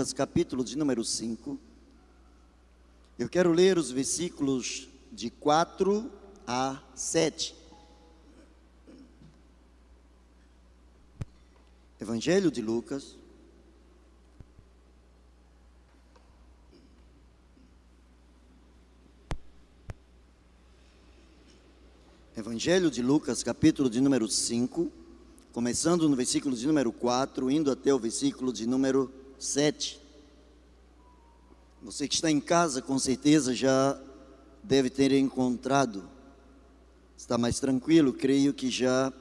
Lucas, capítulo de número 5. Eu quero ler os versículos de 4 a 7. Evangelho de Lucas. Evangelho de Lucas, capítulo de número 5, começando no versículo de número 4, indo até o versículo de número 7. Você que está em casa, com certeza já deve ter encontrado. Está mais tranquilo, creio que já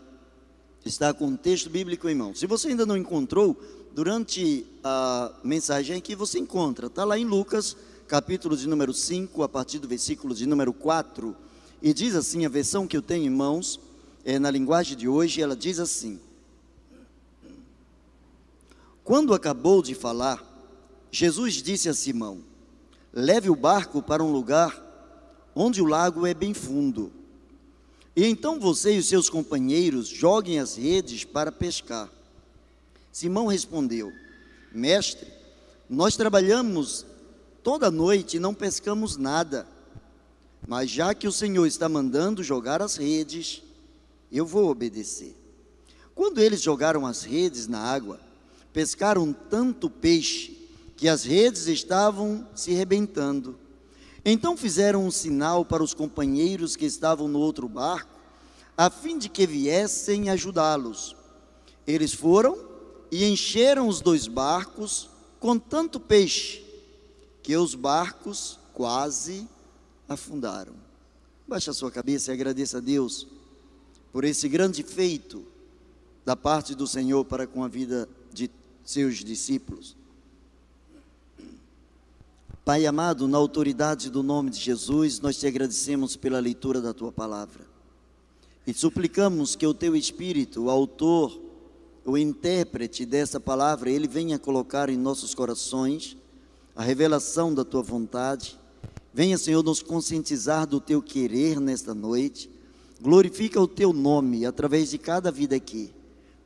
está com o texto bíblico em mão. Se você ainda não encontrou, durante a mensagem aqui você encontra, está lá em Lucas, capítulo de número 5, a partir do versículo de número 4 e diz assim, a versão que eu tenho em mãos, é, na linguagem de hoje, ela diz assim: Quando acabou de falar, Jesus disse a Simão: Leve o barco para um lugar onde o lago é bem fundo. E então você e os seus companheiros joguem as redes para pescar. Simão respondeu: Mestre, nós trabalhamos toda noite e não pescamos nada. Mas já que o Senhor está mandando jogar as redes, eu vou obedecer. Quando eles jogaram as redes na água, pescaram tanto peixe que as redes estavam se rebentando. Então fizeram um sinal para os companheiros que estavam no outro barco, a fim de que viessem ajudá-los. Eles foram e encheram os dois barcos com tanto peixe que os barcos quase afundaram. Baixe a sua cabeça e agradeça a Deus por esse grande feito da parte do Senhor para com a vida seus discípulos. Pai amado, na autoridade do nome de Jesus, nós te agradecemos pela leitura da tua palavra. E suplicamos que o teu Espírito, o autor, o intérprete dessa palavra, ele venha colocar em nossos corações a revelação da tua vontade Venha, Senhor, nos conscientizar do teu querer nesta noite. Glorifica o teu nome através de cada vida aqui.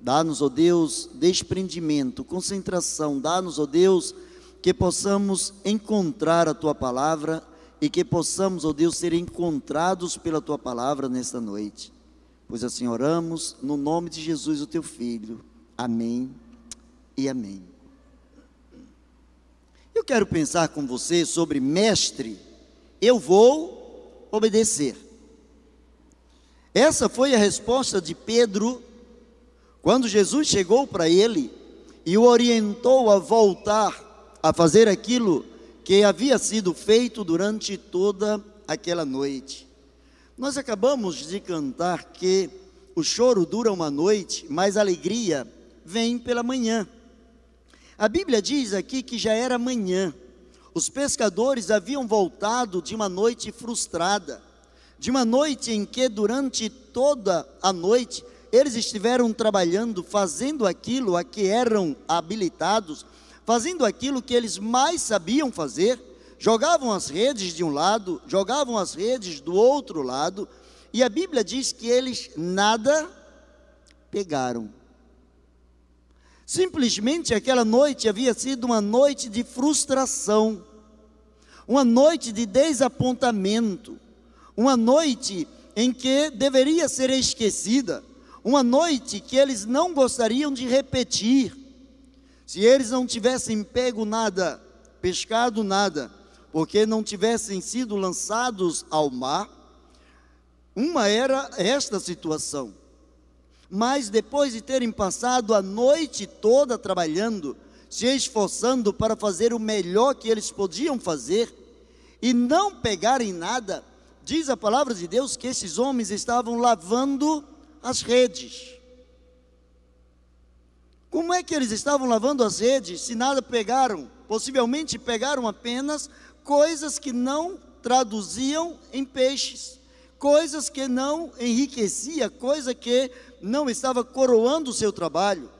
Dá-nos, ó Deus, desprendimento, concentração. Dá-nos, ó Deus, que possamos encontrar a tua palavra e que possamos, ó Deus, ser encontrados pela tua palavra nesta noite. Pois assim oramos no nome de Jesus, o teu filho. Amém e amém. Eu quero pensar com você sobre mestre eu vou obedecer. Essa foi a resposta de Pedro quando Jesus chegou para ele e o orientou a voltar a fazer aquilo que havia sido feito durante toda aquela noite. Nós acabamos de cantar que o choro dura uma noite, mas a alegria vem pela manhã. A Bíblia diz aqui que já era manhã. Os pescadores haviam voltado de uma noite frustrada, de uma noite em que durante toda a noite eles estiveram trabalhando, fazendo aquilo a que eram habilitados, fazendo aquilo que eles mais sabiam fazer, jogavam as redes de um lado, jogavam as redes do outro lado, e a Bíblia diz que eles nada pegaram. Simplesmente aquela noite havia sido uma noite de frustração, uma noite de desapontamento, uma noite em que deveria ser esquecida, uma noite que eles não gostariam de repetir. Se eles não tivessem pego nada, pescado nada, porque não tivessem sido lançados ao mar, uma era esta situação mas depois de terem passado a noite toda trabalhando, se esforçando para fazer o melhor que eles podiam fazer, e não pegarem nada, diz a palavra de Deus que esses homens estavam lavando as redes. Como é que eles estavam lavando as redes se nada pegaram? Possivelmente pegaram apenas coisas que não traduziam em peixes, coisas que não enriquecia, coisa que não estava coroando o seu trabalho.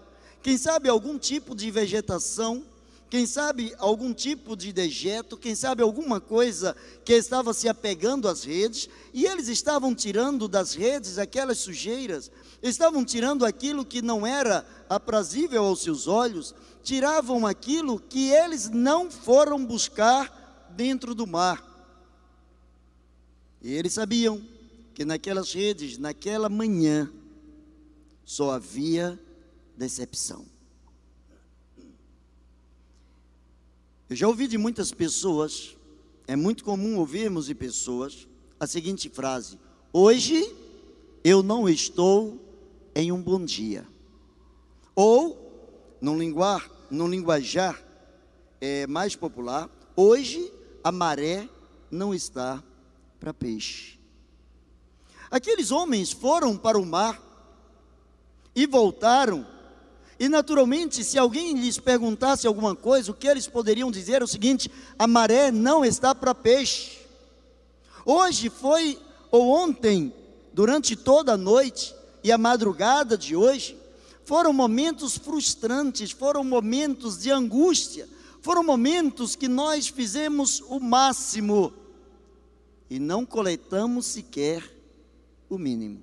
Quem sabe algum tipo de vegetação quem sabe algum tipo de dejeto, quem sabe alguma coisa que estava se apegando às redes, e eles estavam tirando das redes aquelas sujeiras, estavam tirando aquilo que não era aprazível aos seus olhos, tiravam aquilo que eles não foram buscar dentro do mar. E eles sabiam que naquelas redes, naquela manhã, só havia decepção. Eu já ouvi de muitas pessoas, é muito comum ouvirmos de pessoas a seguinte frase: Hoje eu não estou em um bom dia. Ou, num, linguar, num linguajar é, mais popular, hoje a maré não está para peixe. Aqueles homens foram para o mar e voltaram. E naturalmente, se alguém lhes perguntasse alguma coisa, o que eles poderiam dizer é o seguinte: a maré não está para peixe. Hoje foi, ou ontem, durante toda a noite e a madrugada de hoje, foram momentos frustrantes, foram momentos de angústia, foram momentos que nós fizemos o máximo e não coletamos sequer o mínimo.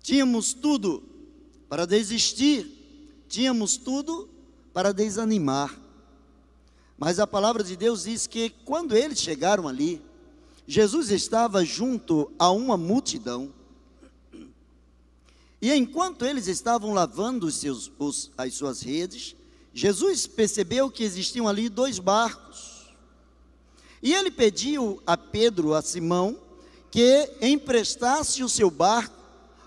Tínhamos tudo para desistir, tínhamos tudo para desanimar. Mas a palavra de Deus diz que quando eles chegaram ali, Jesus estava junto a uma multidão. E enquanto eles estavam lavando os seus, os, as suas redes, Jesus percebeu que existiam ali dois barcos. E ele pediu a Pedro, a Simão, que emprestasse o seu barco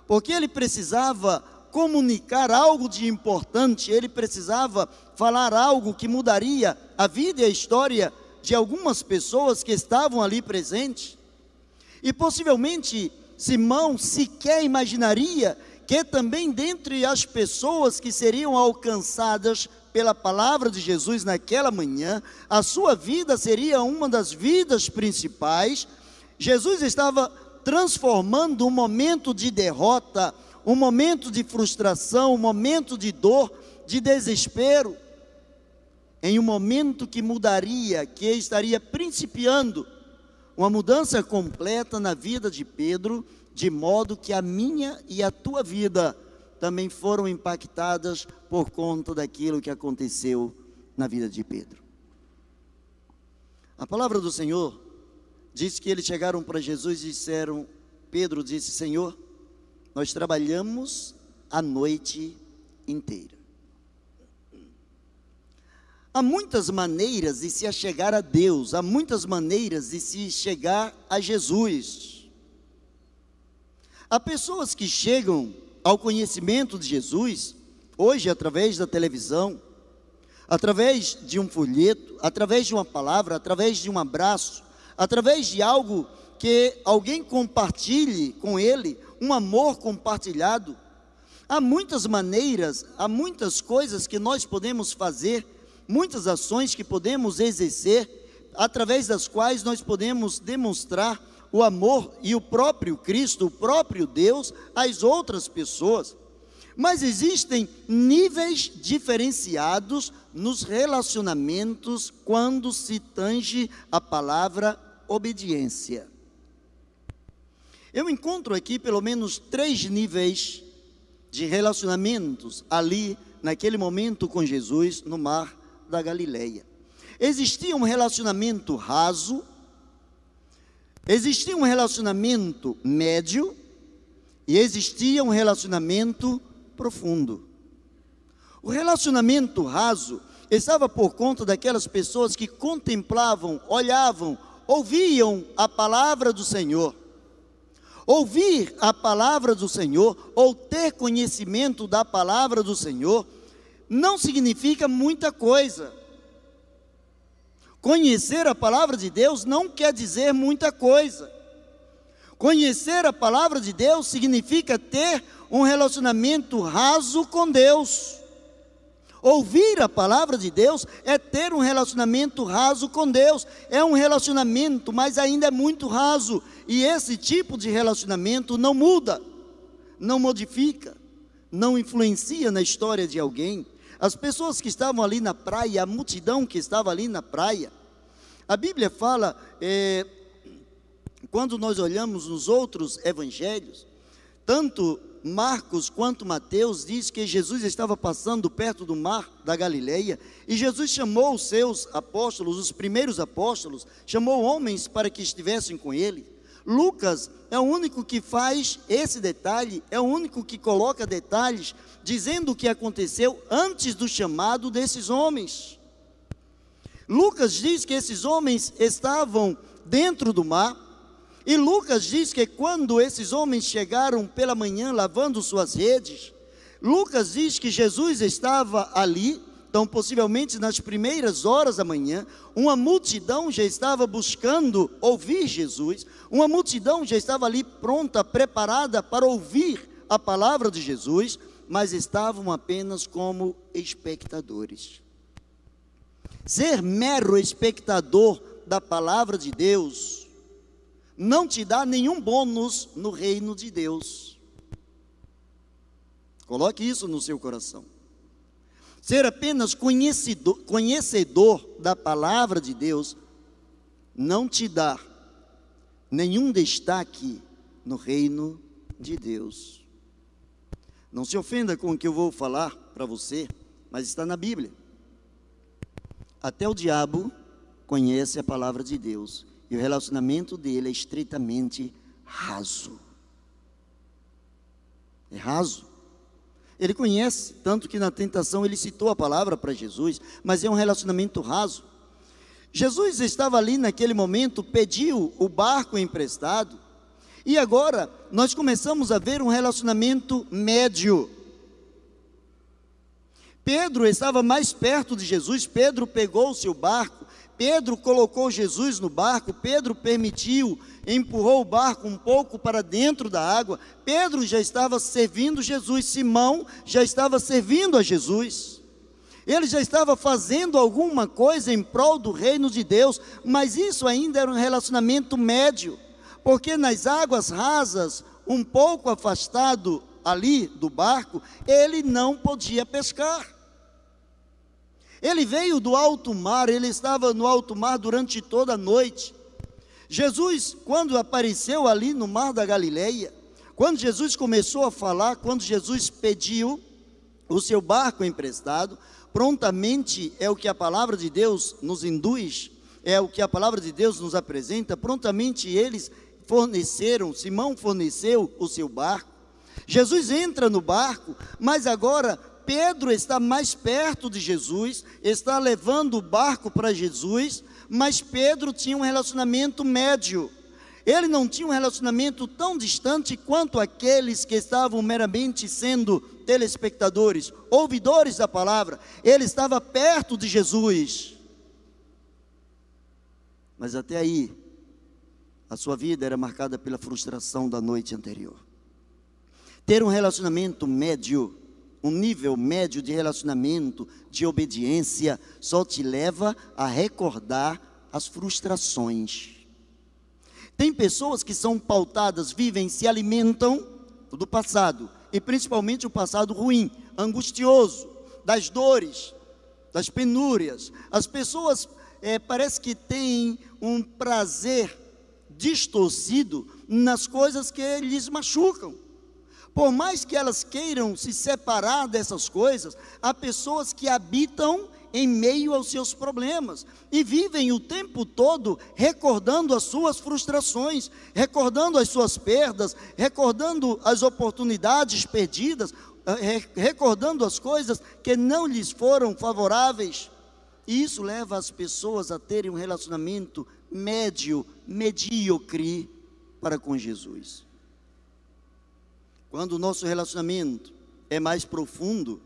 porque ele precisava comunicar algo de importante, ele precisava falar algo que mudaria a vida e a história de algumas pessoas que estavam ali presentes. E possivelmente Simão sequer imaginaria que também dentre as pessoas que seriam alcançadas pela palavra de Jesus naquela manhã, a sua vida seria uma das vidas principais. Jesus estava transformando um momento de derrota, um momento de frustração, um momento de dor, de desespero, em um momento que mudaria, que estaria principiando uma mudança completa na vida de Pedro, de modo que a minha e a tua vida também foram impactadas por conta daquilo que aconteceu na vida de Pedro. A palavra do Senhor Diz que eles chegaram para Jesus e disseram: Pedro disse, Senhor, nós trabalhamos a noite inteira. Há muitas maneiras de se achegar a Deus, há muitas maneiras de se chegar a Jesus. Há pessoas que chegam ao conhecimento de Jesus, hoje através da televisão, através de um folheto, através de uma palavra, através de um abraço, através de algo que alguém compartilhe com ele, um amor compartilhado. Há muitas maneiras, há muitas coisas que nós podemos fazer, muitas ações que podemos exercer, através das quais nós podemos demonstrar o amor e o próprio Cristo, o próprio Deus, às outras pessoas. Mas existem níveis diferenciados nos relacionamentos quando se tange a palavra obediência. Eu encontro aqui pelo menos três níveis de relacionamentos ali, naquele momento com Jesus, no mar da Galileia. Existia um relacionamento raso, existia um relacionamento médio e existia um relacionamento profundo. O relacionamento raso estava por conta daquelas pessoas que contemplavam, olhavam, ouviam a palavra do Senhor. Ouvir a palavra do Senhor ou ter conhecimento da palavra do Senhor não significa muita coisa. Conhecer a palavra de Deus não quer dizer muita coisa. Conhecer a palavra de Deus significa ter um relacionamento raso com Deus. Ouvir a palavra de Deus é ter um relacionamento raso com Deus. É um relacionamento, mas ainda é muito raso. E esse tipo de relacionamento não muda, não modifica, não influencia na história de alguém. as pessoas que estavam ali na praia, a multidão que estava ali na praia. A Bíblia fala, é, quando nós olhamos nos outros evangelhos, tanto Marcos quanto Mateus diz que Jesus estava passando perto do mar da Galileia e Jesus chamou os seus apóstolos, os primeiros apóstolos, chamou homens para que estivessem com ele. Lucas é o único que faz esse detalhe, é o único que coloca detalhes dizendo o que aconteceu antes do chamado desses homens. Lucas diz que esses homens estavam dentro do mar, e Lucas diz que quando esses homens chegaram pela manhã lavando suas redes, Lucas diz que Jesus estava ali, então possivelmente nas primeiras horas da manhã, uma multidão já estava buscando ouvir Jesus, uma multidão já estava ali pronta, preparada para ouvir a palavra de Jesus, mas estavam apenas como espectadores. Ser mero espectador da palavra de Deus não te dá nenhum bônus no reino de Deus. Coloque isso no seu coração. Ser apenas conhecedor, conhecedor da palavra de Deus não te dá nenhum destaque no reino de Deus. Não se ofenda com o que eu vou falar para você, mas está na Bíblia. Até o diabo conhece a palavra de Deus e o relacionamento dele é estritamente raso. É raso. Ele conhece, tanto que na tentação ele citou a palavra para Jesus, mas é um relacionamento raso. Jesus estava ali naquele momento, pediu o barco emprestado, e agora nós começamos a ver um relacionamento médio. Pedro estava mais perto de Jesus, Pedro pegou o seu barco, Pedro colocou Jesus no barco, Pedro permitiu, empurrou o barco um pouco para dentro da água. Pedro já estava servindo Jesus, Simão já estava servindo a Jesus. Ele já estava fazendo alguma coisa em prol do reino de Deus, mas isso ainda era um relacionamento médio, porque nas águas rasas, um pouco afastado ali do barco, ele não podia pescar. Ele veio do alto mar, ele estava no alto mar durante toda a noite. Jesus, quando apareceu ali no mar da Galileia, quando Jesus começou a falar, quando Jesus pediu o seu barco emprestado, prontamente é o que a palavra de Deus nos induz, é o que a palavra de Deus nos apresenta, prontamente eles forneceram, Simão forneceu o seu barco. Jesus entra no barco, mas agora Pedro está mais perto de Jesus, está levando o barco para Jesus, mas Pedro tinha um relacionamento médio. Ele não tinha um relacionamento tão distante quanto aqueles que estavam meramente sendo telespectadores, ouvidores da palavra. Ele estava perto de Jesus. Mas até aí, a sua vida era marcada pela frustração da noite anterior. Ter um relacionamento médio um nível médio de relacionamento, de obediência, só te leva a recordar as frustrações. Tem pessoas que são pautadas, vivem, se alimentam do passado, e principalmente o passado ruim, angustioso, das dores, das penúrias. As pessoas é, parece que têm um prazer distorcido nas coisas que lhes machucam. Por mais que elas queiram se separar dessas coisas, há pessoas que habitam em meio aos seus problemas e vivem o tempo todo recordando as suas frustrações, recordando as suas perdas, recordando as oportunidades perdidas, eh, recordando as coisas que não lhes foram favoráveis. E isso leva as pessoas a terem um relacionamento médio, medíocre para com Jesus. Quando o nosso relacionamento é mais profundo,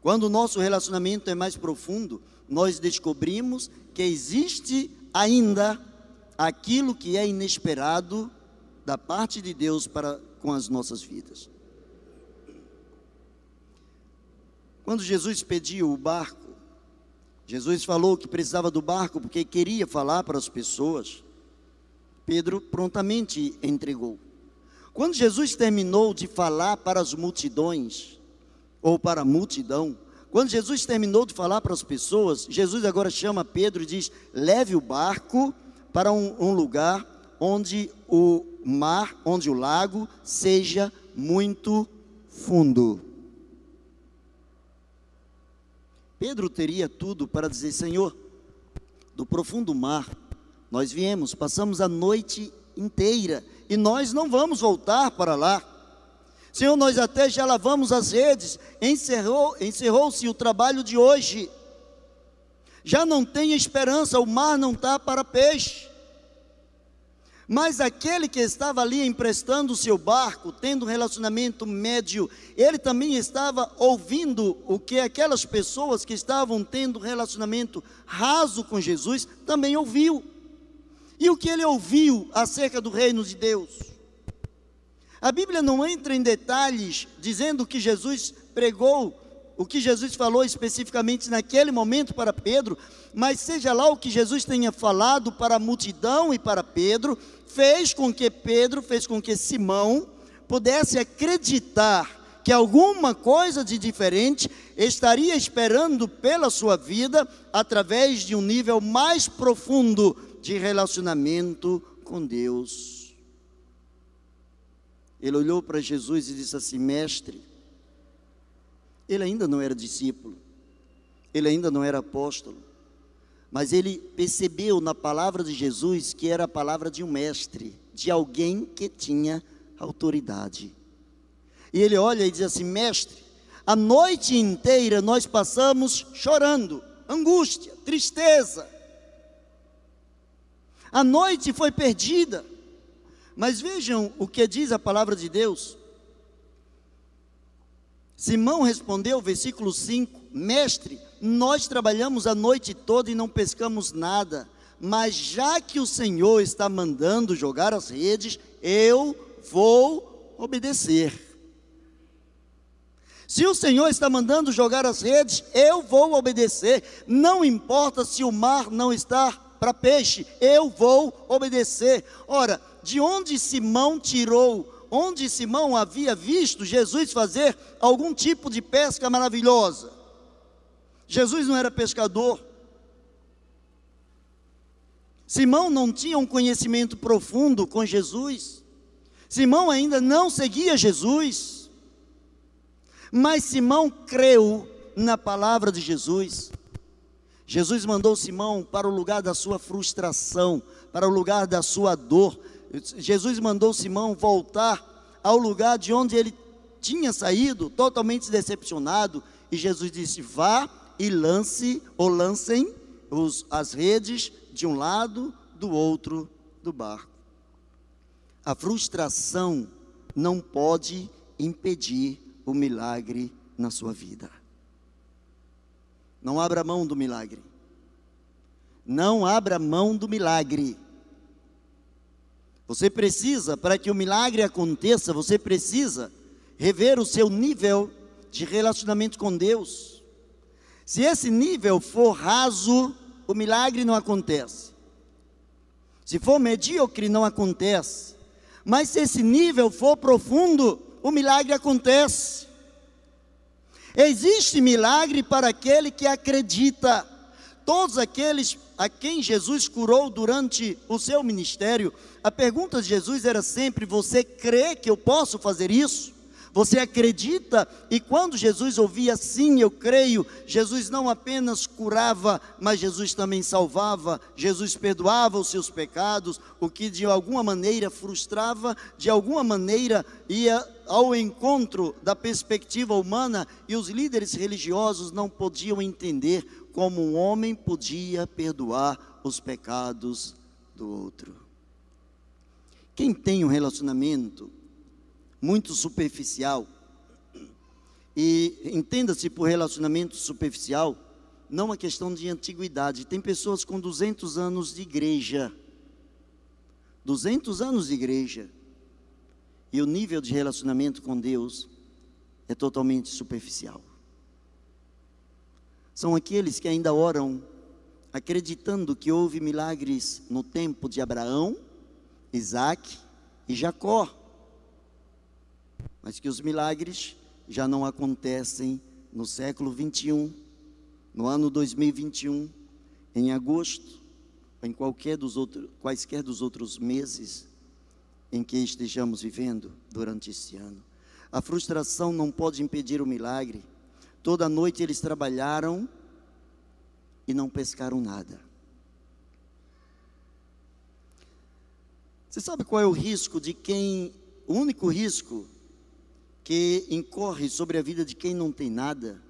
quando o nosso relacionamento é mais profundo, nós descobrimos que existe ainda aquilo que é inesperado da parte de Deus para com as nossas vidas. Quando Jesus pediu o barco, Jesus falou que precisava do barco porque queria falar para as pessoas. Pedro prontamente entregou. Quando Jesus terminou de falar para as multidões, ou para a multidão, quando Jesus terminou de falar para as pessoas, Jesus agora chama Pedro e diz: leve o barco para um, um lugar onde o mar, onde o lago seja muito fundo. Pedro teria tudo para dizer: Senhor, do profundo mar, nós viemos, passamos a noite inteira e nós não vamos voltar para lá. Senhor, nós até já lavamos as redes, encerrou, encerrou-se o trabalho de hoje. Já não tem esperança, o mar não está para peixe. Mas aquele que estava ali emprestando o seu barco, tendo um relacionamento médio, ele também estava ouvindo o que aquelas pessoas que estavam tendo relacionamento raso com Jesus também ouviu. E o que ele ouviu acerca do reino de Deus? A Bíblia não entra em detalhes dizendo que Jesus pregou o que Jesus falou especificamente naquele momento para Pedro, mas seja lá o que Jesus tenha falado para a multidão e para Pedro, fez com que Pedro, fez com que Simão pudesse acreditar que alguma coisa de diferente estaria esperando pela sua vida através de um nível mais profundo de relacionamento com Deus. Ele olhou para Jesus e disse assim: Mestre, ele ainda não era discípulo, ele ainda não era apóstolo, mas ele percebeu na palavra de Jesus que era a palavra de um mestre, de alguém que tinha autoridade. E ele olha e diz assim: Mestre, a noite inteira nós passamos chorando, angústia, tristeza. A noite foi perdida. Mas vejam o que diz a palavra de Deus. Simão respondeu, versículo 5: Mestre, nós trabalhamos a noite toda e não pescamos nada, mas já que o Senhor está mandando jogar as redes, eu vou obedecer. Se o Senhor está mandando jogar as redes, eu vou obedecer. Não importa se o mar não está para peixe, eu vou obedecer. Ora, de onde Simão tirou onde Simão havia visto Jesus fazer algum tipo de pesca maravilhosa. Jesus não era pescador. Simão não tinha um conhecimento profundo com Jesus. Simão ainda não seguia Jesus. Mas Simão creu na palavra de Jesus. Jesus mandou Simão para o lugar da sua frustração, para o lugar da sua dor, Jesus mandou Simão voltar ao lugar de onde ele tinha saído, totalmente decepcionado, e Jesus disse: Vá e lance, ou lancem os, as redes de um lado, do outro do barco. A frustração não pode impedir o milagre na sua vida. Não abra mão do milagre. Não abra mão do milagre. Você precisa, para que o milagre aconteça, você precisa rever o seu nível de relacionamento com Deus. Se esse nível for raso, o milagre não acontece. Se for medíocre, não acontece. Mas se esse nível for profundo, o milagre acontece. Existe milagre para aquele que acredita. Todos aqueles a quem Jesus curou durante o seu ministério, a pergunta de Jesus era sempre: Você crê que eu posso fazer isso? Você acredita? E quando Jesus ouvia sim, eu creio, Jesus não apenas curava, mas Jesus também salvava, Jesus perdoava os seus pecados, o que de alguma maneira frustrava, de alguma maneira ia ao encontro da perspectiva humana e os líderes religiosos não podiam entender como um homem podia perdoar os pecados do outro. Quem tem um relacionamento muito superficial, e entenda-se por relacionamento superficial, não uma questão de antiguidade. Tem pessoas com 200 anos de igreja, 200 anos de igreja, e o nível de relacionamento com Deus é totalmente superficial. São aqueles que ainda oram acreditando que houve milagres no tempo de Abraão, Isaac e Jacó, mas que os milagres já não acontecem no século 21, no ano 2021, em agosto, em qualquer dos outros, quaisquer dos outros meses em que estejamos vivendo durante este ano. A frustração não pode impedir o milagre. Toda noite eles trabalharam e não pescaram nada. Você sabe qual é o risco de quem, o único risco que incorre sobre a vida de quem não tem nada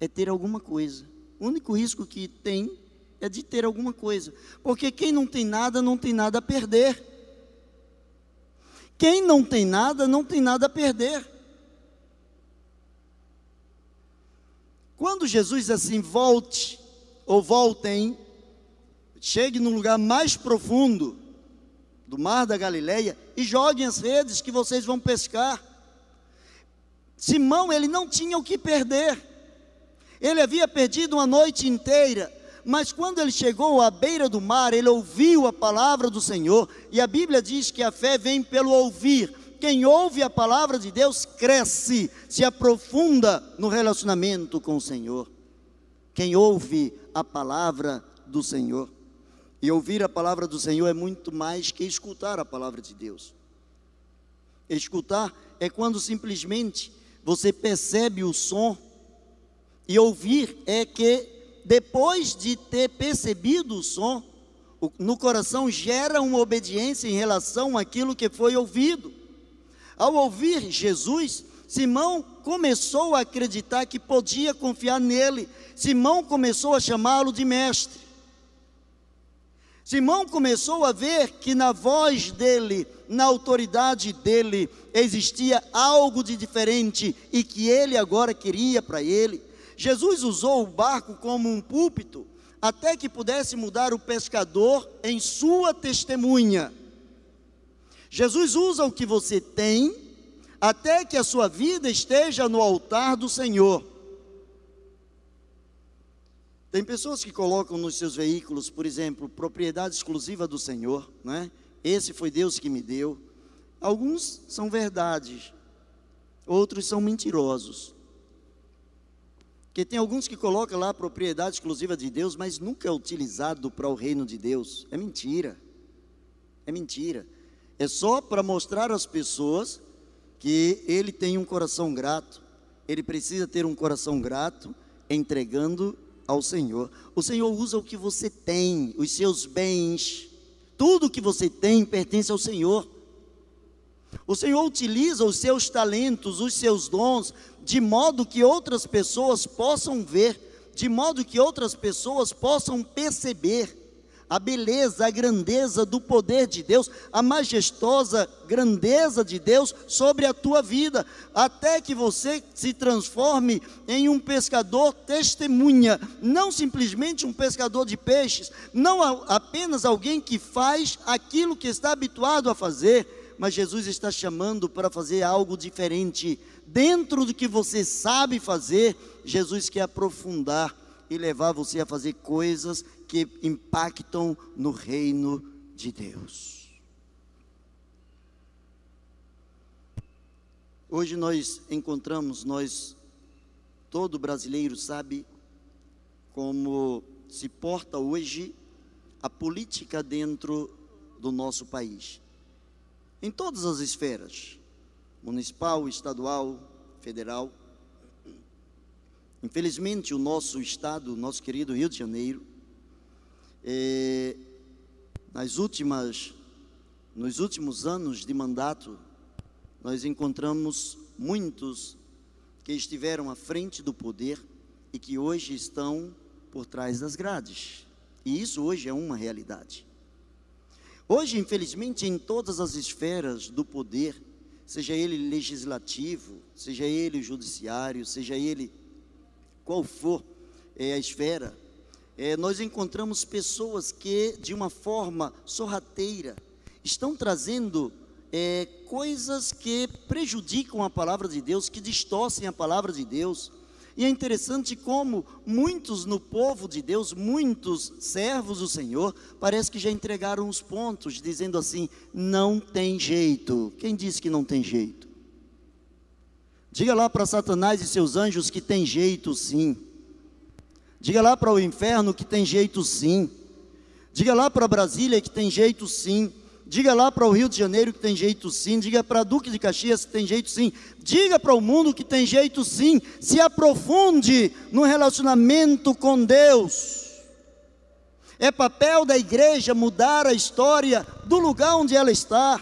é ter alguma coisa. O único risco que tem é de ter alguma coisa. Porque quem não tem nada, não tem nada a perder. Quem não tem nada, não tem nada a perder. Quando Jesus assim volte, ou voltem, chegue no lugar mais profundo do mar da Galileia e joguem as redes que vocês vão pescar. Simão, ele não tinha o que perder. Ele havia perdido uma noite inteira, mas quando ele chegou à beira do mar, ele ouviu a palavra do Senhor, e a Bíblia diz que a fé vem pelo ouvir. Quem ouve a palavra de Deus cresce, se aprofunda no relacionamento com o Senhor. Quem ouve a palavra do Senhor. E ouvir a palavra do Senhor é muito mais que escutar a palavra de Deus. Escutar é quando simplesmente você percebe o som, e ouvir é que depois de ter percebido o som, no coração gera uma obediência em relação àquilo que foi ouvido. Ao ouvir Jesus, Simão começou a acreditar que podia confiar nele. Simão começou a chamá-lo de mestre. Simão começou a ver que na voz dele, na autoridade dele, existia algo de diferente e que ele agora queria para ele. Jesus usou o barco como um púlpito até que pudesse mudar o pescador em sua testemunha. Jesus usa o que você tem até que a sua vida esteja no altar do Senhor. Tem pessoas que colocam nos seus veículos, por exemplo, propriedade exclusiva do Senhor, né? Esse foi Deus que me deu. Alguns são verdades, outros são mentirosos. Porque tem alguns que colocam lá a propriedade exclusiva de Deus, mas nunca é utilizado para o reino de Deus. É mentira. É mentira. É só para mostrar às pessoas que ele tem um coração grato. Ele precisa ter um coração grato entregando ao Senhor. O Senhor usa o que você tem, os seus bens. Tudo que você tem pertence ao Senhor. O Senhor utiliza os seus talentos, os seus dons, de modo que outras pessoas possam ver, de modo que outras pessoas possam perceber a beleza, a grandeza do poder de Deus, a majestosa grandeza de Deus sobre a tua vida, até que você se transforme em um pescador testemunha, não simplesmente um pescador de peixes, não apenas alguém que faz aquilo que está habituado a fazer, mas Jesus está chamando para fazer algo diferente. Dentro do que você sabe fazer, Jesus quer aprofundar e levar você a fazer coisas que impactam no reino de Deus. Hoje nós encontramos, nós, todo brasileiro sabe como se porta hoje a política dentro do nosso país em todas as esferas municipal, estadual, federal. Infelizmente, o nosso estado, nosso querido Rio de Janeiro, é, nas últimas, nos últimos anos de mandato, nós encontramos muitos que estiveram à frente do poder e que hoje estão por trás das grades. E isso hoje é uma realidade. Hoje, infelizmente, em todas as esferas do poder, seja ele legislativo, seja ele judiciário, seja ele qual for é, a esfera, é, nós encontramos pessoas que, de uma forma sorrateira, estão trazendo é, coisas que prejudicam a palavra de Deus, que distorcem a palavra de Deus, e é interessante como muitos no povo de Deus, muitos servos do Senhor, parece que já entregaram os pontos, dizendo assim: não tem jeito. Quem disse que não tem jeito? Diga lá para Satanás e seus anjos que tem jeito sim. Diga lá para o inferno que tem jeito sim. Diga lá para Brasília que tem jeito sim. Diga lá para o Rio de Janeiro que tem jeito sim. Diga para Duque de Caxias que tem jeito sim. Diga para o mundo que tem jeito sim. Se aprofunde no relacionamento com Deus. É papel da igreja mudar a história do lugar onde ela está.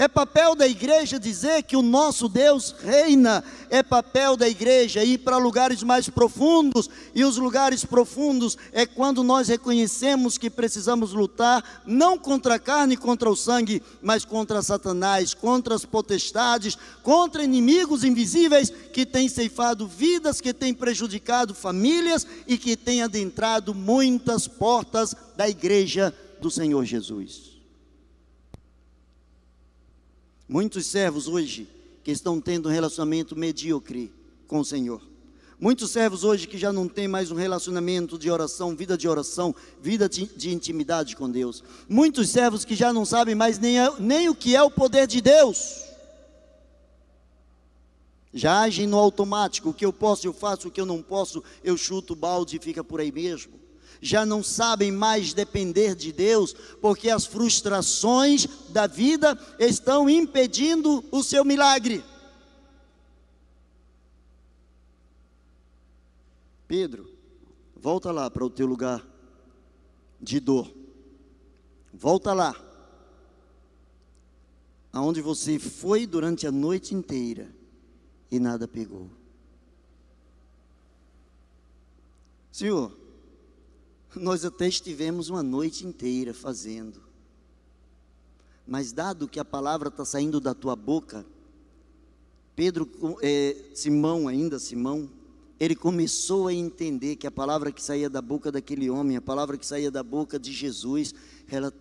É papel da igreja dizer que o nosso Deus reina. É papel da igreja ir para lugares mais profundos. E os lugares profundos é quando nós reconhecemos que precisamos lutar não contra a carne e contra o sangue, mas contra Satanás, contra as potestades, contra inimigos invisíveis que têm ceifado vidas, que têm prejudicado famílias e que têm adentrado muitas portas da igreja do Senhor Jesus. Muitos servos hoje que estão tendo um relacionamento medíocre com o Senhor. Muitos servos hoje que já não têm mais um relacionamento de oração, vida de oração, vida de, de intimidade com Deus. Muitos servos que já não sabem mais nem, nem o que é o poder de Deus. Já agem no automático, o que eu posso eu faço, o que eu não posso eu chuto o balde e fica por aí mesmo já não sabem mais depender de Deus, porque as frustrações da vida estão impedindo o seu milagre. Pedro, volta lá para o teu lugar de dor. Volta lá. Aonde você foi durante a noite inteira e nada pegou. Senhor, nós até estivemos uma noite inteira fazendo. Mas dado que a palavra está saindo da tua boca, Pedro, é, Simão ainda, Simão, ele começou a entender que a palavra que saía da boca daquele homem, a palavra que saía da boca de Jesus, ela,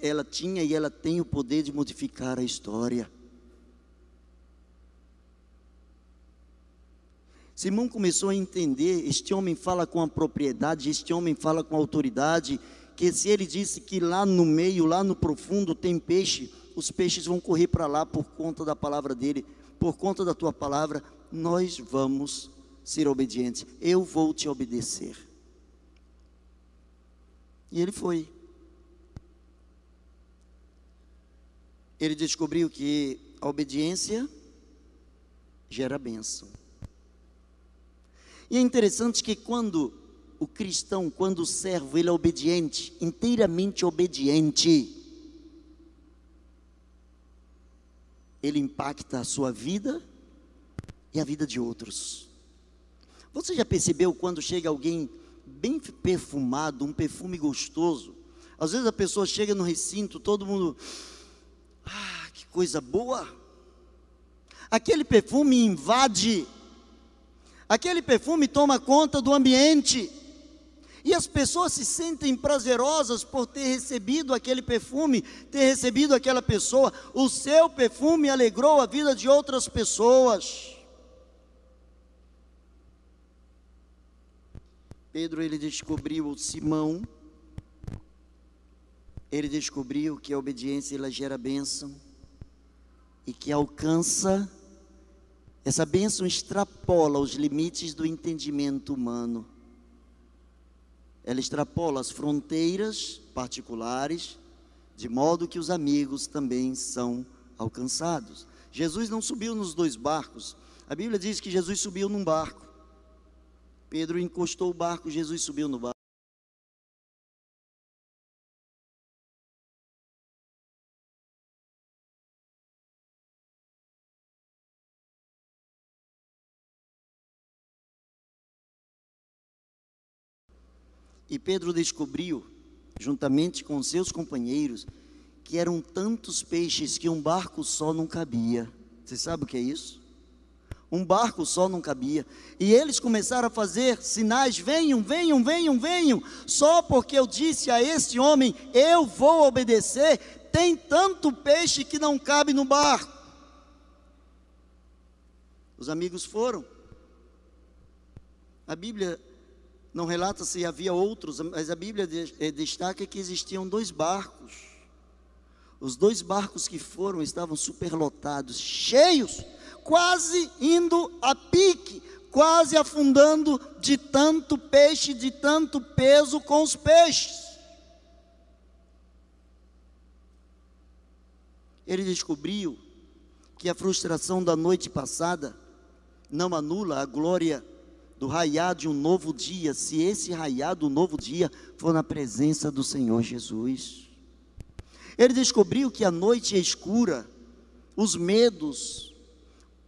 ela tinha e ela tem o poder de modificar a história. Simão começou a entender: este homem fala com a propriedade, este homem fala com a autoridade, que se ele disse que lá no meio, lá no profundo tem peixe, os peixes vão correr para lá por conta da palavra dele, por conta da tua palavra, nós vamos ser obedientes, eu vou te obedecer. E ele foi. Ele descobriu que a obediência gera bênção. E é interessante que quando o cristão, quando o servo, ele é obediente, inteiramente obediente, ele impacta a sua vida e a vida de outros. Você já percebeu quando chega alguém bem perfumado, um perfume gostoso? Às vezes a pessoa chega no recinto, todo mundo, ah, que coisa boa. Aquele perfume invade Aquele perfume toma conta do ambiente. E as pessoas se sentem prazerosas por ter recebido aquele perfume, ter recebido aquela pessoa. O seu perfume alegrou a vida de outras pessoas. Pedro ele descobriu Simão. Ele descobriu que a obediência ela gera bênção e que alcança essa bênção extrapola os limites do entendimento humano. Ela extrapola as fronteiras particulares, de modo que os amigos também são alcançados. Jesus não subiu nos dois barcos. A Bíblia diz que Jesus subiu num barco. Pedro encostou o barco, Jesus subiu no barco. E Pedro descobriu, juntamente com seus companheiros, que eram tantos peixes que um barco só não cabia. Você sabe o que é isso? Um barco só não cabia. E eles começaram a fazer sinais: venham, venham, venham, venham. Só porque eu disse a esse homem: eu vou obedecer. Tem tanto peixe que não cabe no barco. Os amigos foram. A Bíblia não relata se havia outros, mas a Bíblia eh, destaca que existiam dois barcos. Os dois barcos que foram estavam superlotados, cheios, quase indo a pique, quase afundando de tanto peixe, de tanto peso com os peixes. Ele descobriu que a frustração da noite passada não anula a glória do raiar de um novo dia, se esse raiar do novo dia for na presença do Senhor Jesus. Ele descobriu que a noite é escura, os medos,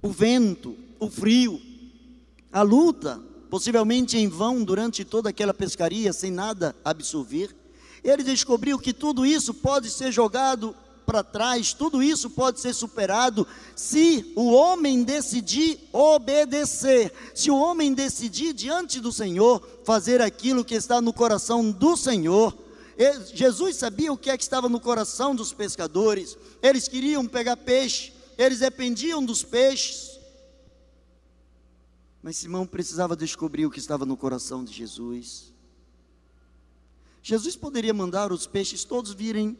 o vento, o frio, a luta, possivelmente em vão durante toda aquela pescaria, sem nada absorver. Ele descobriu que tudo isso pode ser jogado para trás, tudo isso pode ser superado se o homem decidir obedecer, se o homem decidir diante do Senhor fazer aquilo que está no coração do Senhor. Jesus sabia o que é que estava no coração dos pescadores, eles queriam pegar peixe, eles dependiam dos peixes. Mas Simão precisava descobrir o que estava no coração de Jesus. Jesus poderia mandar os peixes todos virem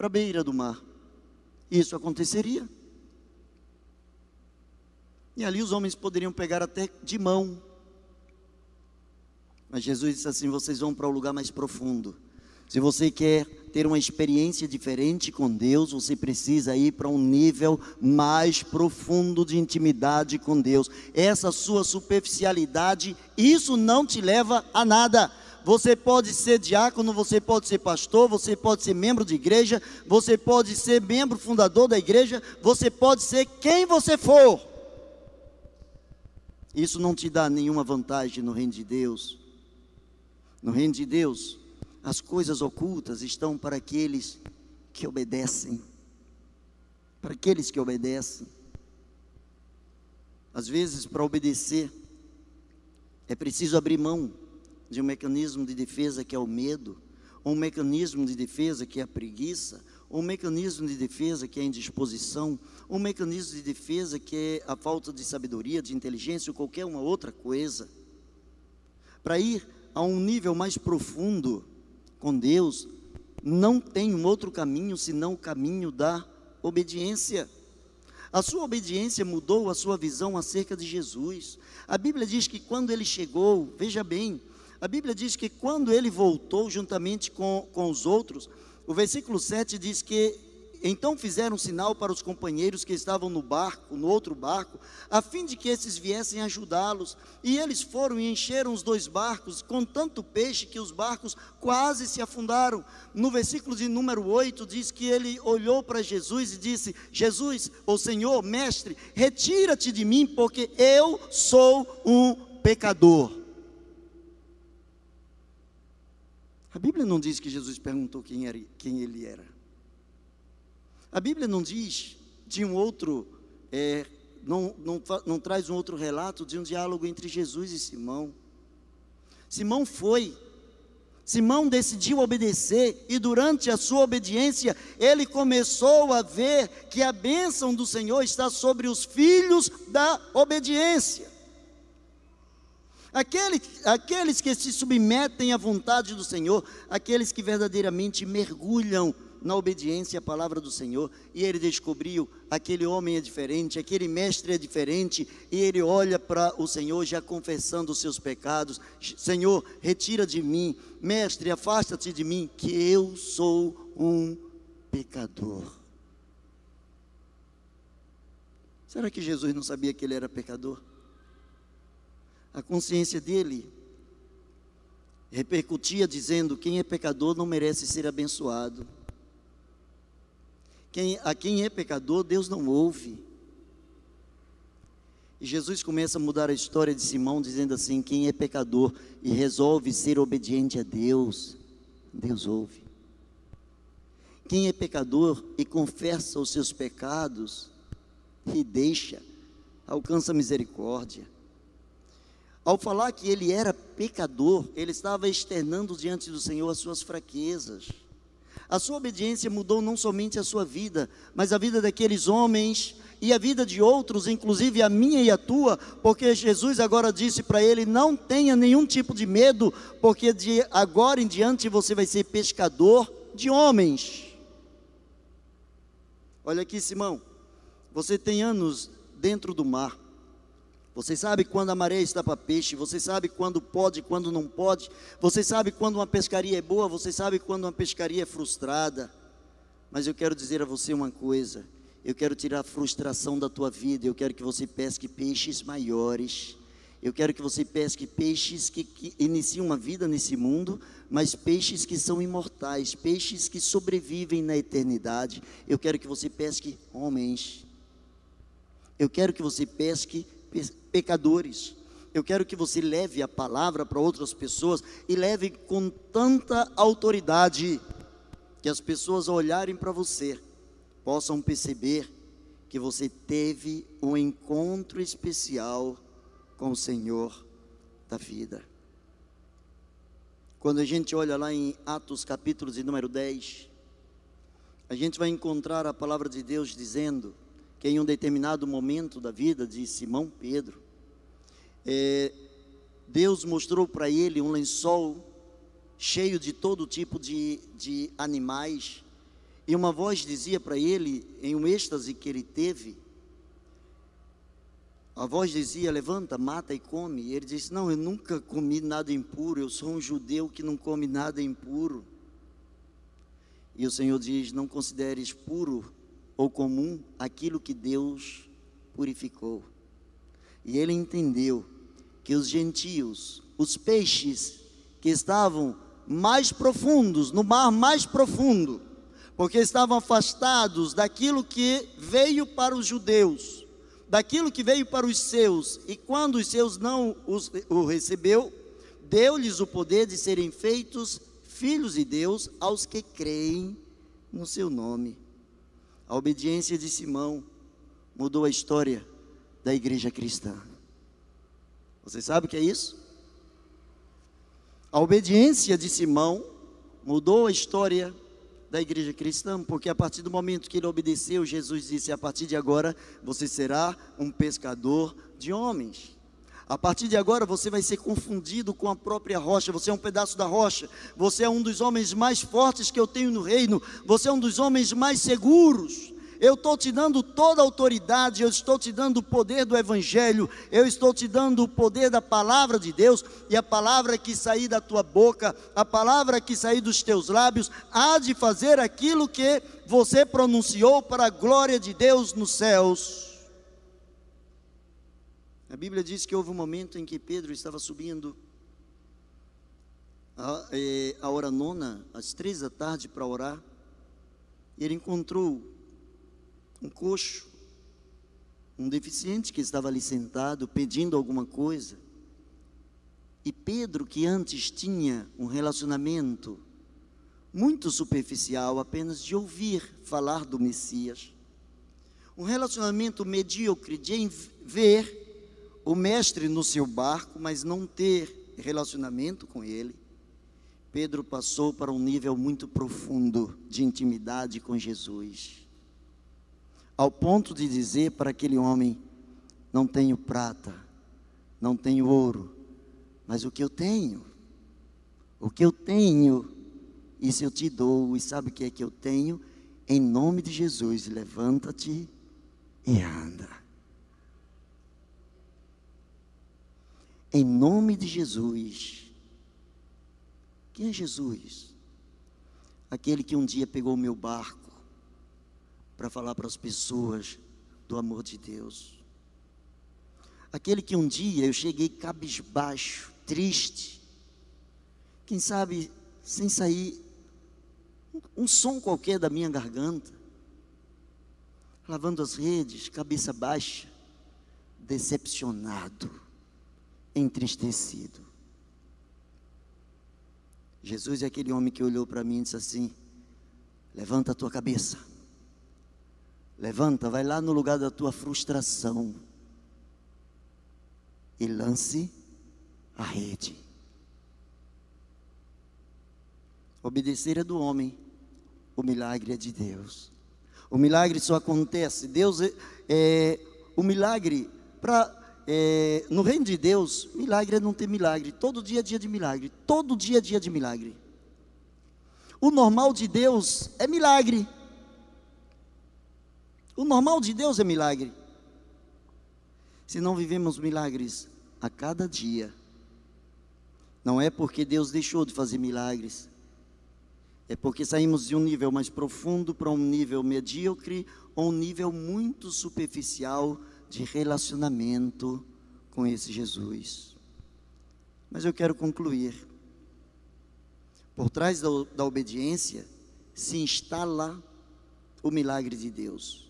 para a beira do mar. Isso aconteceria. E ali os homens poderiam pegar até de mão. Mas Jesus disse assim: vocês vão para o um lugar mais profundo. Se você quer ter uma experiência diferente com Deus, você precisa ir para um nível mais profundo de intimidade com Deus. Essa sua superficialidade, isso não te leva a nada. Você pode ser diácono, você pode ser pastor, você pode ser membro de igreja, você pode ser membro fundador da igreja, você pode ser quem você for. Isso não te dá nenhuma vantagem no reino de Deus. No reino de Deus, as coisas ocultas estão para aqueles que obedecem. Para aqueles que obedecem. Às vezes, para obedecer, é preciso abrir mão de um mecanismo de defesa que é o medo, um mecanismo de defesa que é a preguiça, um mecanismo de defesa que é a indisposição, um mecanismo de defesa que é a falta de sabedoria, de inteligência ou qualquer uma outra coisa. Para ir a um nível mais profundo com Deus, não tem um outro caminho senão o caminho da obediência. A sua obediência mudou a sua visão acerca de Jesus. A Bíblia diz que quando ele chegou, veja bem, a Bíblia diz que quando ele voltou juntamente com, com os outros, o versículo 7 diz que então fizeram sinal para os companheiros que estavam no barco, no outro barco, a fim de que esses viessem ajudá-los. E eles foram e encheram os dois barcos com tanto peixe que os barcos quase se afundaram. No versículo de número 8 diz que ele olhou para Jesus e disse: Jesus, o Senhor, mestre, retira-te de mim, porque eu sou um pecador. A Bíblia não diz que Jesus perguntou quem, era, quem ele era. A Bíblia não diz de um outro, é, não, não, não traz um outro relato de um diálogo entre Jesus e Simão. Simão foi, Simão decidiu obedecer, e durante a sua obediência, ele começou a ver que a bênção do Senhor está sobre os filhos da obediência. Aqueles, aqueles que se submetem à vontade do Senhor, aqueles que verdadeiramente mergulham na obediência à palavra do Senhor, e ele descobriu: aquele homem é diferente, aquele mestre é diferente, e ele olha para o Senhor já confessando os seus pecados: Senhor, retira de mim, mestre, afasta-te de mim, que eu sou um pecador. Será que Jesus não sabia que ele era pecador? A consciência dele repercutia dizendo: quem é pecador não merece ser abençoado. Quem, a quem é pecador, Deus não ouve. E Jesus começa a mudar a história de Simão, dizendo assim: quem é pecador e resolve ser obediente a Deus, Deus ouve. Quem é pecador e confessa os seus pecados e deixa, alcança misericórdia. Ao falar que ele era pecador, ele estava externando diante do Senhor as suas fraquezas. A sua obediência mudou não somente a sua vida, mas a vida daqueles homens e a vida de outros, inclusive a minha e a tua, porque Jesus agora disse para ele: não tenha nenhum tipo de medo, porque de agora em diante você vai ser pescador de homens. Olha aqui, Simão, você tem anos dentro do mar. Você sabe quando a maré está para peixe, você sabe quando pode, quando não pode, você sabe quando uma pescaria é boa, você sabe quando uma pescaria é frustrada. Mas eu quero dizer a você uma coisa: eu quero tirar a frustração da tua vida, eu quero que você pesque peixes maiores. Eu quero que você pesque peixes que, que iniciam uma vida nesse mundo, mas peixes que são imortais, peixes que sobrevivem na eternidade. Eu quero que você pesque homens. Eu quero que você pesque pecadores. Eu quero que você leve a palavra para outras pessoas e leve com tanta autoridade que as pessoas ao olharem para você possam perceber que você teve um encontro especial com o Senhor da vida. Quando a gente olha lá em Atos capítulo de número 10, a gente vai encontrar a palavra de Deus dizendo que em um determinado momento da vida de Simão Pedro, é, Deus mostrou para ele um lençol cheio de todo tipo de, de animais, e uma voz dizia para ele, em um êxtase que ele teve, a voz dizia: Levanta, mata e come. E ele disse: Não, eu nunca comi nada impuro, eu sou um judeu que não come nada impuro. E o Senhor diz: Não consideres puro ou comum aquilo que Deus purificou. E ele entendeu que os gentios, os peixes que estavam mais profundos, no mar mais profundo, porque estavam afastados daquilo que veio para os judeus, daquilo que veio para os seus, e quando os seus não os, o recebeu, deu-lhes o poder de serem feitos filhos de Deus aos que creem no seu nome. A obediência de Simão mudou a história da igreja cristã. Você sabe o que é isso? A obediência de Simão mudou a história da igreja cristã, porque a partir do momento que ele obedeceu, Jesus disse: a partir de agora você será um pescador de homens. A partir de agora você vai ser confundido com a própria rocha. Você é um pedaço da rocha. Você é um dos homens mais fortes que eu tenho no reino. Você é um dos homens mais seguros. Eu estou te dando toda a autoridade, eu estou te dando o poder do Evangelho, eu estou te dando o poder da palavra de Deus, e a palavra que sair da tua boca, a palavra que sair dos teus lábios, há de fazer aquilo que você pronunciou para a glória de Deus nos céus. A Bíblia diz que houve um momento em que Pedro estava subindo a, é, a hora nona, às três da tarde, para orar, e ele encontrou um coxo, um deficiente que estava ali sentado pedindo alguma coisa. E Pedro, que antes tinha um relacionamento muito superficial, apenas de ouvir falar do Messias, um relacionamento medíocre de ver o mestre no seu barco, mas não ter relacionamento com ele, Pedro passou para um nível muito profundo de intimidade com Jesus, ao ponto de dizer para aquele homem: Não tenho prata, não tenho ouro, mas o que eu tenho, o que eu tenho, isso eu te dou, e sabe o que é que eu tenho? Em nome de Jesus, levanta-te e anda. Em nome de Jesus. Quem é Jesus? Aquele que um dia pegou o meu barco para falar para as pessoas do amor de Deus. Aquele que um dia eu cheguei cabisbaixo, triste, quem sabe sem sair um som qualquer da minha garganta, lavando as redes, cabeça baixa, decepcionado entristecido. Jesus é aquele homem que olhou para mim e disse assim: Levanta a tua cabeça, levanta, vai lá no lugar da tua frustração e lance a rede. Obedecer é do homem, o milagre é de Deus. O milagre só acontece, Deus é, é o milagre para é, no reino de Deus, milagre é não ter milagre. Todo dia é dia de milagre. Todo dia é dia de milagre. O normal de Deus é milagre. O normal de Deus é milagre. se não vivemos milagres a cada dia. Não é porque Deus deixou de fazer milagres, é porque saímos de um nível mais profundo para um nível medíocre ou um nível muito superficial de relacionamento com esse Jesus. Mas eu quero concluir. Por trás da, da obediência se instala o milagre de Deus.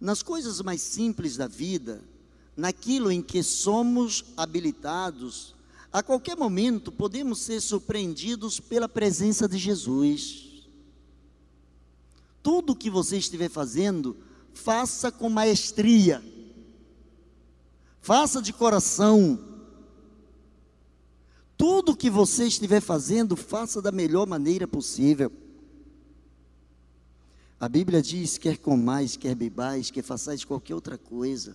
Nas coisas mais simples da vida, naquilo em que somos habilitados, a qualquer momento podemos ser surpreendidos pela presença de Jesus. Tudo que você estiver fazendo, faça com maestria, faça de coração. Tudo que você estiver fazendo, faça da melhor maneira possível. A Bíblia diz: quer comais, quer bebais, quer façais qualquer outra coisa,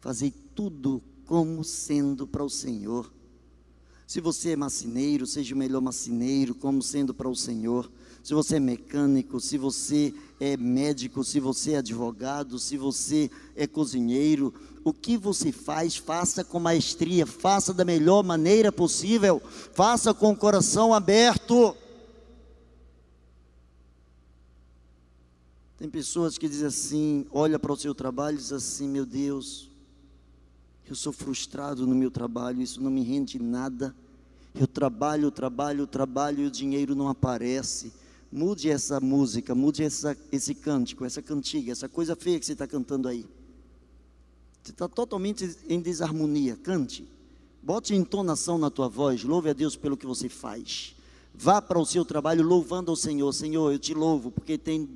fazei tudo como sendo para o Senhor. Se você é macineiro, seja o melhor macineiro, como sendo para o Senhor. Se você é mecânico, se você é médico, se você é advogado, se você é cozinheiro, o que você faz, faça com maestria, faça da melhor maneira possível, faça com o coração aberto. Tem pessoas que dizem assim, olha para o seu trabalho e diz assim, meu Deus, eu sou frustrado no meu trabalho, isso não me rende nada. Eu trabalho, trabalho, trabalho e o dinheiro não aparece. Mude essa música, mude essa, esse cântico, essa cantiga, essa coisa feia que você está cantando aí. Você está totalmente em desarmonia. Cante. Bote entonação na tua voz. Louve a Deus pelo que você faz. Vá para o seu trabalho louvando ao Senhor. Senhor, eu te louvo, porque tem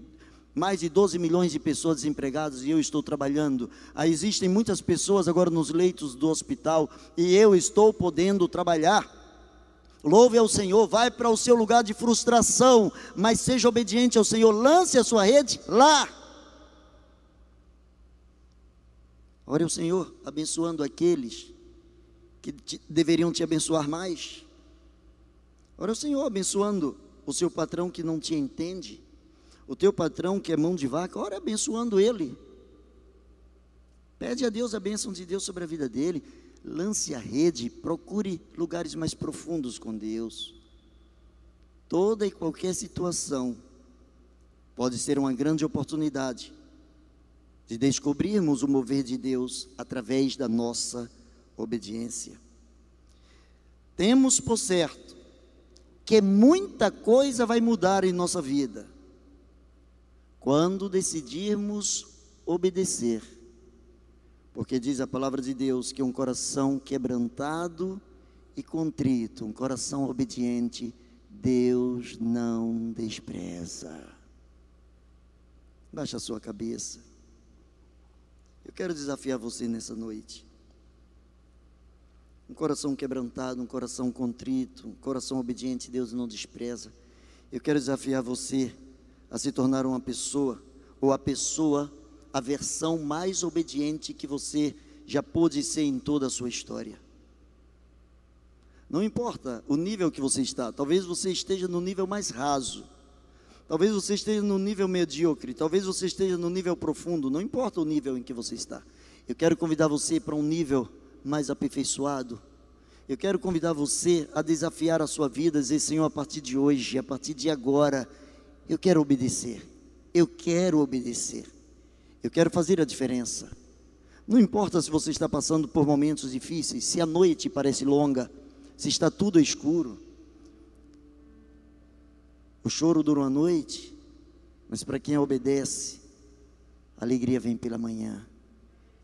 mais de 12 milhões de pessoas desempregadas e eu estou trabalhando. Aí existem muitas pessoas agora nos leitos do hospital e eu estou podendo trabalhar. Louve ao Senhor, vai para o seu lugar de frustração, mas seja obediente ao Senhor, lance a sua rede lá. Ore ao Senhor, abençoando aqueles que te, deveriam te abençoar mais. Ore ao Senhor, abençoando o seu patrão que não te entende o teu patrão que é mão de vaca, ora abençoando ele. Pede a Deus a bênção de Deus sobre a vida dele. Lance a rede, procure lugares mais profundos com Deus. Toda e qualquer situação pode ser uma grande oportunidade de descobrirmos o mover de Deus através da nossa obediência. Temos por certo que muita coisa vai mudar em nossa vida quando decidirmos obedecer. Porque diz a palavra de Deus que um coração quebrantado e contrito, um coração obediente, Deus não despreza. Baixa a sua cabeça. Eu quero desafiar você nessa noite. Um coração quebrantado, um coração contrito, um coração obediente, Deus não despreza. Eu quero desafiar você a se tornar uma pessoa, ou a pessoa, a versão mais obediente que você já pôde ser em toda a sua história. Não importa o nível que você está, talvez você esteja no nível mais raso, talvez você esteja no nível medíocre, talvez você esteja no nível profundo, não importa o nível em que você está. Eu quero convidar você para um nível mais aperfeiçoado. Eu quero convidar você a desafiar a sua vida, dizer, Senhor, a partir de hoje, a partir de agora, eu quero obedecer. Eu quero obedecer. Eu quero fazer a diferença. Não importa se você está passando por momentos difíceis, se a noite parece longa, se está tudo escuro. O choro dura uma noite, mas para quem obedece, a alegria vem pela manhã.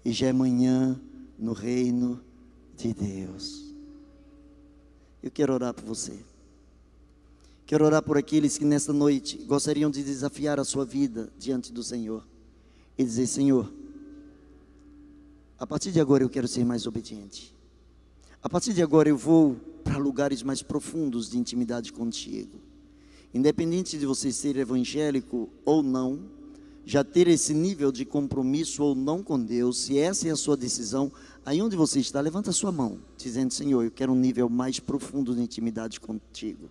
E já é manhã no reino de Deus. Eu quero orar por você. Quero orar por aqueles que nesta noite gostariam de desafiar a sua vida diante do Senhor e dizer: Senhor, a partir de agora eu quero ser mais obediente. A partir de agora eu vou para lugares mais profundos de intimidade contigo. Independente de você ser evangélico ou não, já ter esse nível de compromisso ou não com Deus, se essa é a sua decisão, aí onde você está, levanta a sua mão, dizendo: Senhor, eu quero um nível mais profundo de intimidade contigo.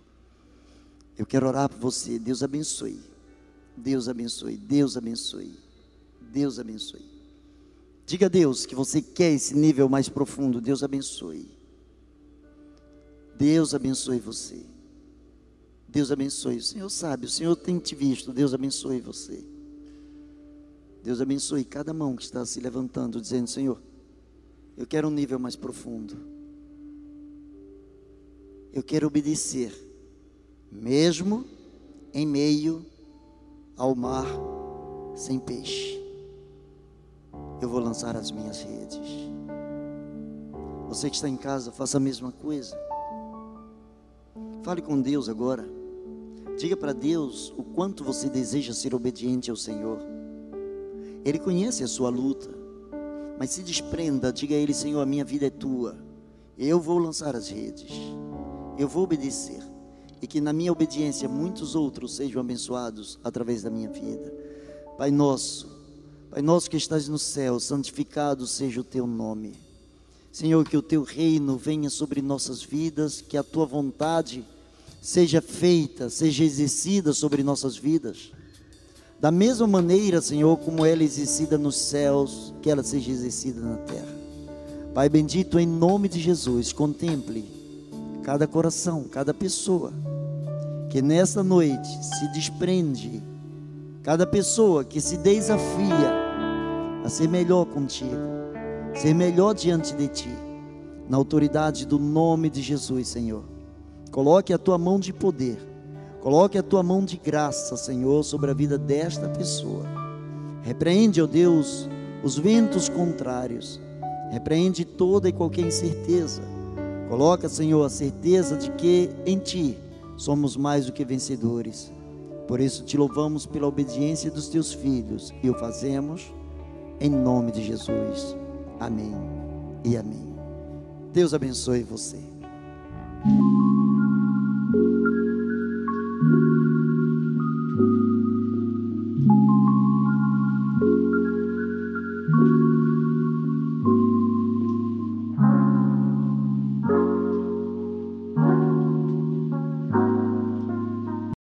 Eu quero orar por você. Deus abençoe. Deus abençoe. Deus abençoe. Deus abençoe. Diga a Deus que você quer esse nível mais profundo. Deus abençoe. Deus abençoe você. Deus abençoe. O Senhor sabe, o Senhor tem te visto. Deus abençoe você. Deus abençoe cada mão que está se levantando, dizendo: Senhor, eu quero um nível mais profundo. Eu quero obedecer, mesmo em meio ao mar sem peixe. Eu vou lançar as minhas redes. Você que está em casa, faça a mesma coisa. Fale com Deus agora. Diga para Deus o quanto você deseja ser obediente ao Senhor. Ele conhece a sua luta, mas se desprenda, diga a Ele: Senhor, a minha vida é tua. Eu vou lançar as redes, eu vou obedecer, e que na minha obediência muitos outros sejam abençoados através da minha vida. Pai nosso, Pai nosso que estás no céu, santificado seja o teu nome. Senhor, que o teu reino venha sobre nossas vidas, que a tua vontade seja feita, seja exercida sobre nossas vidas. Da mesma maneira, Senhor, como ela é exercida nos céus, que ela seja exercida na terra. Pai bendito, em nome de Jesus, contemple cada coração, cada pessoa que nesta noite se desprende, cada pessoa que se desafia ser melhor contigo ser melhor diante de Ti, na autoridade do nome de Jesus, Senhor. Coloque a Tua mão de poder, coloque a Tua mão de graça, Senhor, sobre a vida desta pessoa. Repreende, ó Deus, os ventos contrários, repreende toda e qualquer incerteza. Coloca, Senhor, a certeza de que em Ti somos mais do que vencedores. Por isso te louvamos pela obediência dos teus filhos e o fazemos em nome de Jesus. Amém e amém. Deus abençoe você.